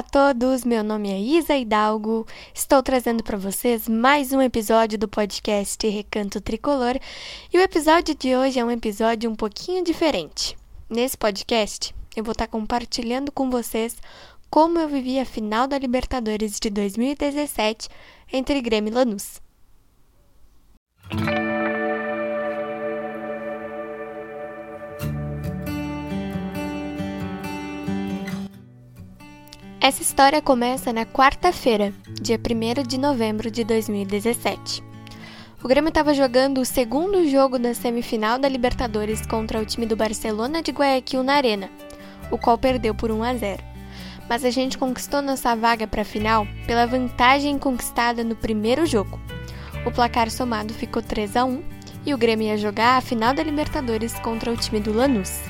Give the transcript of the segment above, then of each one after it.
a todos, meu nome é Isa Hidalgo. Estou trazendo para vocês mais um episódio do podcast Recanto Tricolor, e o episódio de hoje é um episódio um pouquinho diferente. Nesse podcast, eu vou estar compartilhando com vocês como eu vivi a final da Libertadores de 2017 entre Grêmio e Lanús. Essa história começa na quarta-feira, dia 1 de novembro de 2017. O Grêmio estava jogando o segundo jogo da semifinal da Libertadores contra o time do Barcelona de Guayaquil na Arena, o qual perdeu por 1 a 0. Mas a gente conquistou nossa vaga para a final pela vantagem conquistada no primeiro jogo. O placar somado ficou 3 a 1 e o Grêmio ia jogar a final da Libertadores contra o time do Lanús.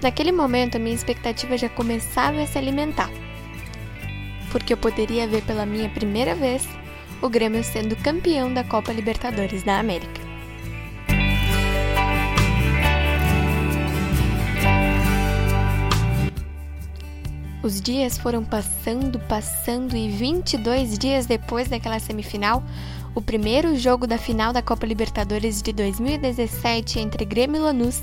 Naquele momento, a minha expectativa já começava a se alimentar porque eu poderia ver pela minha primeira vez o Grêmio sendo campeão da Copa Libertadores da América. Os dias foram passando, passando e 22 dias depois daquela semifinal, o primeiro jogo da final da Copa Libertadores de 2017 entre Grêmio e Lanús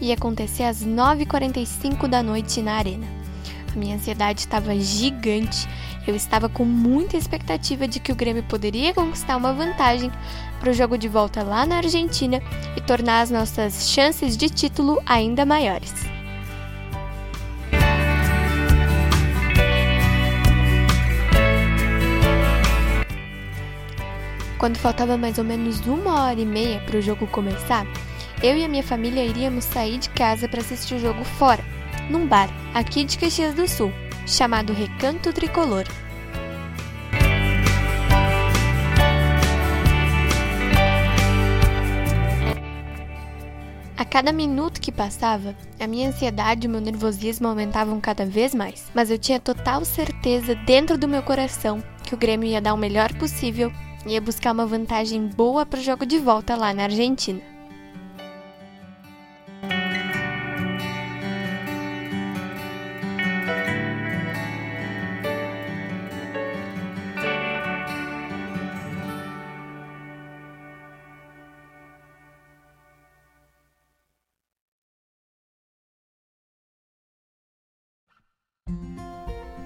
ia acontecer às 9h45 da noite na Arena. Minha ansiedade estava gigante. Eu estava com muita expectativa de que o Grêmio poderia conquistar uma vantagem para o jogo de volta lá na Argentina e tornar as nossas chances de título ainda maiores. Quando faltava mais ou menos uma hora e meia para o jogo começar, eu e a minha família iríamos sair de casa para assistir o jogo fora num bar aqui de Caxias do Sul, chamado Recanto Tricolor. A cada minuto que passava, a minha ansiedade e o meu nervosismo aumentavam cada vez mais, mas eu tinha total certeza dentro do meu coração que o Grêmio ia dar o melhor possível e ia buscar uma vantagem boa para o jogo de volta lá na Argentina.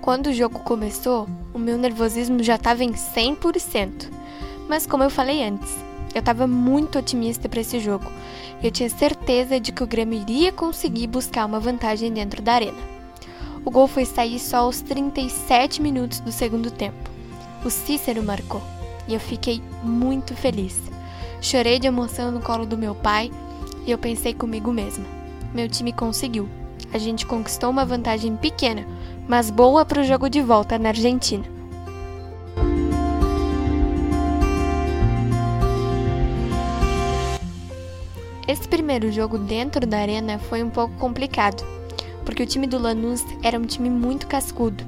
Quando o jogo começou, o meu nervosismo já estava em 100%. Mas como eu falei antes, eu estava muito otimista para esse jogo. Eu tinha certeza de que o Grêmio iria conseguir buscar uma vantagem dentro da arena. O gol foi sair só aos 37 minutos do segundo tempo. O Cícero marcou e eu fiquei muito feliz. Chorei de emoção no colo do meu pai e eu pensei comigo mesma: meu time conseguiu. A gente conquistou uma vantagem pequena, mas boa para o jogo de volta na Argentina. Esse primeiro jogo dentro da arena foi um pouco complicado, porque o time do Lanús era um time muito cascudo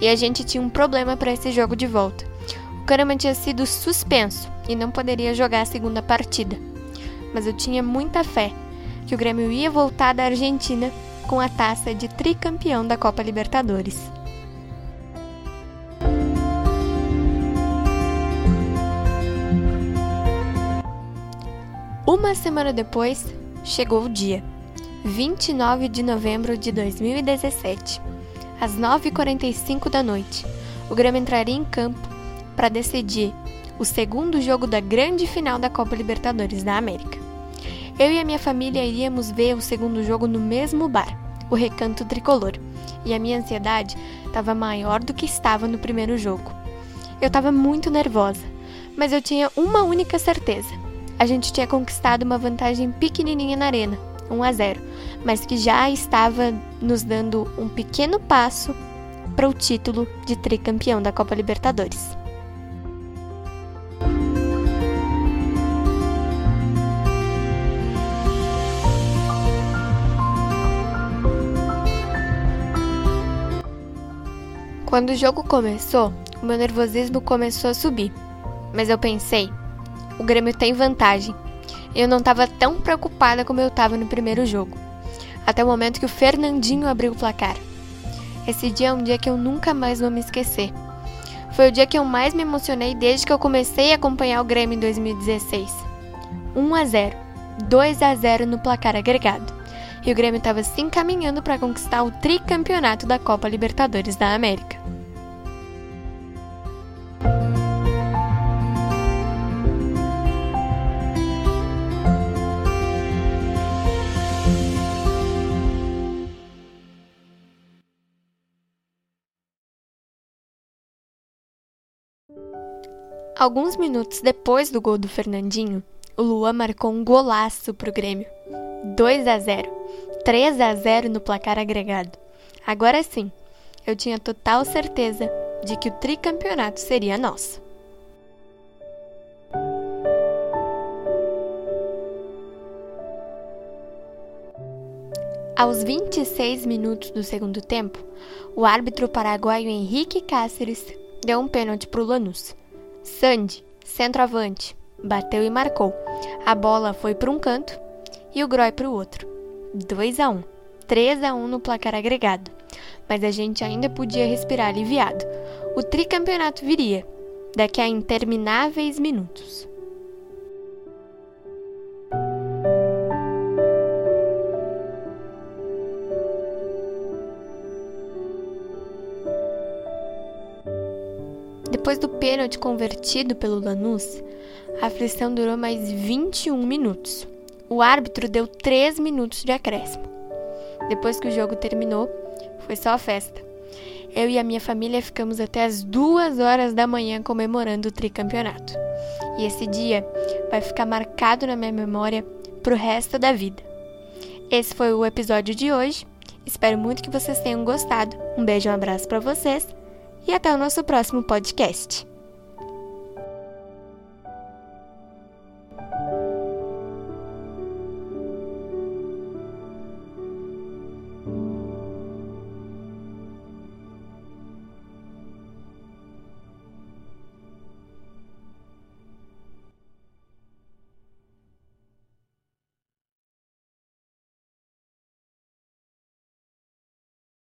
e a gente tinha um problema para esse jogo de volta. O Kahneman tinha sido suspenso e não poderia jogar a segunda partida, mas eu tinha muita fé que o Grêmio ia voltar da Argentina com a taça de tricampeão da Copa Libertadores. Uma semana depois, chegou o dia, 29 de novembro de 2017. Às 9h45 da noite, o Grêmio entraria em campo para decidir o segundo jogo da grande final da Copa Libertadores da América. Eu e a minha família iríamos ver o segundo jogo no mesmo bar, o Recanto Tricolor, e a minha ansiedade estava maior do que estava no primeiro jogo. Eu estava muito nervosa, mas eu tinha uma única certeza: a gente tinha conquistado uma vantagem pequenininha na arena, 1 a 0, mas que já estava nos dando um pequeno passo para o título de tricampeão da Copa Libertadores. Quando o jogo começou, o meu nervosismo começou a subir. Mas eu pensei, o Grêmio tem vantagem. Eu não estava tão preocupada como eu estava no primeiro jogo. Até o momento que o Fernandinho abriu o placar. Esse dia é um dia que eu nunca mais vou me esquecer. Foi o dia que eu mais me emocionei desde que eu comecei a acompanhar o Grêmio em 2016. 1 a 0, 2 a 0 no placar agregado. E o Grêmio estava se encaminhando para conquistar o tricampeonato da Copa Libertadores da América. Alguns minutos depois do gol do Fernandinho, o Lua marcou um golaço pro Grêmio. 2 a 0, 3 a 0 no placar agregado. Agora sim, eu tinha total certeza de que o tricampeonato seria nosso. Aos 26 minutos do segundo tempo, o árbitro paraguaio Henrique Cáceres deu um pênalti para o Lanús. Sandy, centroavante, bateu e marcou. A bola foi para um canto e o Groy para o outro. 2 a 1, 3 a 1 no placar agregado. Mas a gente ainda podia respirar aliviado. O tricampeonato viria daqui a intermináveis minutos. Depois do pênalti convertido pelo Lanús, a aflição durou mais 21 minutos. O árbitro deu 3 minutos de acréscimo. Depois que o jogo terminou, foi só festa. Eu e a minha família ficamos até as 2 horas da manhã comemorando o tricampeonato. E esse dia vai ficar marcado na minha memória pro resto da vida. Esse foi o episódio de hoje. Espero muito que vocês tenham gostado. Um beijo e um abraço para vocês e até o nosso próximo podcast.